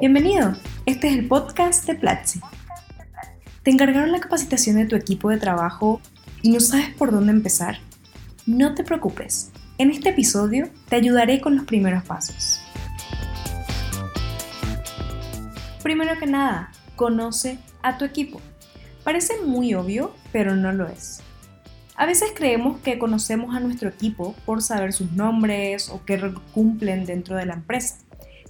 Bienvenido, este es el podcast de Platzi. ¿Te encargaron la capacitación de tu equipo de trabajo y no sabes por dónde empezar? No te preocupes, en este episodio te ayudaré con los primeros pasos. Primero que nada, conoce a tu equipo. Parece muy obvio, pero no lo es. A veces creemos que conocemos a nuestro equipo por saber sus nombres o qué cumplen dentro de la empresa.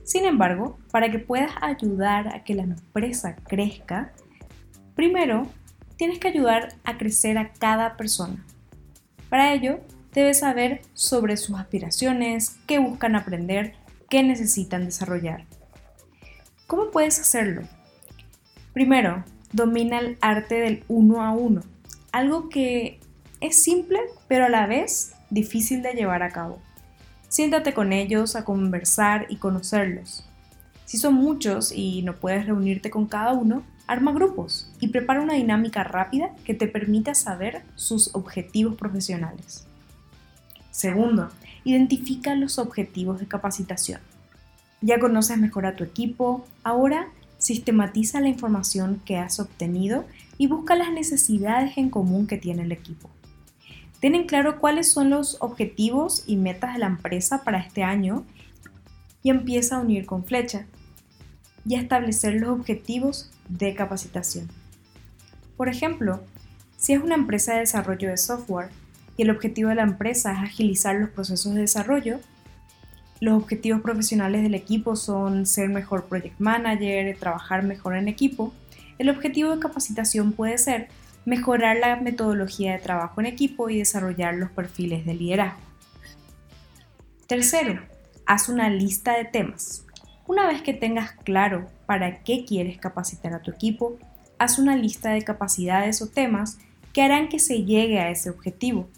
Sin embargo, para que puedas ayudar a que la empresa crezca, primero tienes que ayudar a crecer a cada persona. Para ello, debes saber sobre sus aspiraciones, qué buscan aprender, qué necesitan desarrollar. ¿Cómo puedes hacerlo? Primero, domina el arte del uno a uno, algo que es simple pero a la vez difícil de llevar a cabo. Siéntate con ellos a conversar y conocerlos. Si son muchos y no puedes reunirte con cada uno, arma grupos y prepara una dinámica rápida que te permita saber sus objetivos profesionales. Segundo, identifica los objetivos de capacitación. Ya conoces mejor a tu equipo, ahora sistematiza la información que has obtenido y busca las necesidades en común que tiene el equipo. Tienen claro cuáles son los objetivos y metas de la empresa para este año y empieza a unir con flecha y a establecer los objetivos de capacitación. Por ejemplo, si es una empresa de desarrollo de software y el objetivo de la empresa es agilizar los procesos de desarrollo, los objetivos profesionales del equipo son ser mejor project manager, trabajar mejor en equipo, el objetivo de capacitación puede ser mejorar la metodología de trabajo en equipo y desarrollar los perfiles de liderazgo. Tercero, haz una lista de temas. Una vez que tengas claro para qué quieres capacitar a tu equipo, haz una lista de capacidades o temas que harán que se llegue a ese objetivo.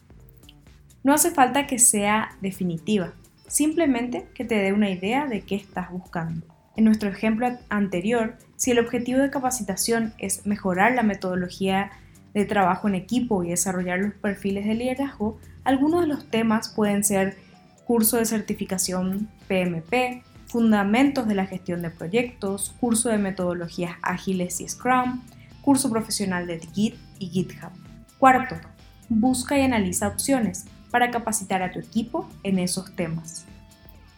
No hace falta que sea definitiva, simplemente que te dé una idea de qué estás buscando. En nuestro ejemplo anterior, si el objetivo de capacitación es mejorar la metodología de trabajo en equipo y desarrollar los perfiles de liderazgo, algunos de los temas pueden ser curso de certificación PMP, fundamentos de la gestión de proyectos, curso de metodologías ágiles y Scrum, curso profesional de Git y GitHub. Cuarto, busca y analiza opciones para capacitar a tu equipo en esos temas.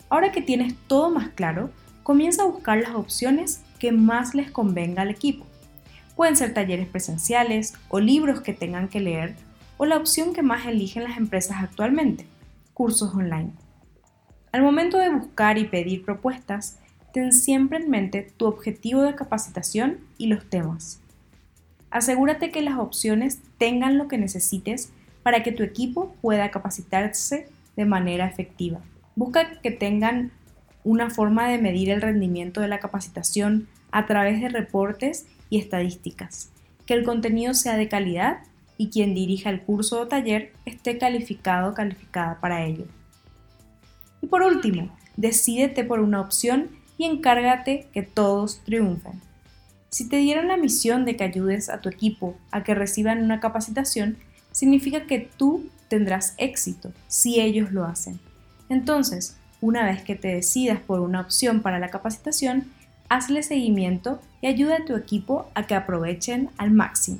Ahora que tienes todo más claro, comienza a buscar las opciones que más les convenga al equipo. Pueden ser talleres presenciales o libros que tengan que leer o la opción que más eligen las empresas actualmente, cursos online. Al momento de buscar y pedir propuestas, ten siempre en mente tu objetivo de capacitación y los temas. Asegúrate que las opciones tengan lo que necesites para que tu equipo pueda capacitarse de manera efectiva. Busca que tengan una forma de medir el rendimiento de la capacitación a través de reportes y estadísticas, que el contenido sea de calidad y quien dirija el curso o taller esté calificado o calificada para ello. Y por último, decídete por una opción y encárgate que todos triunfen. Si te dieron la misión de que ayudes a tu equipo a que reciban una capacitación, significa que tú tendrás éxito si ellos lo hacen. Entonces, una vez que te decidas por una opción para la capacitación, hazle seguimiento y ayuda a tu equipo a que aprovechen al máximo.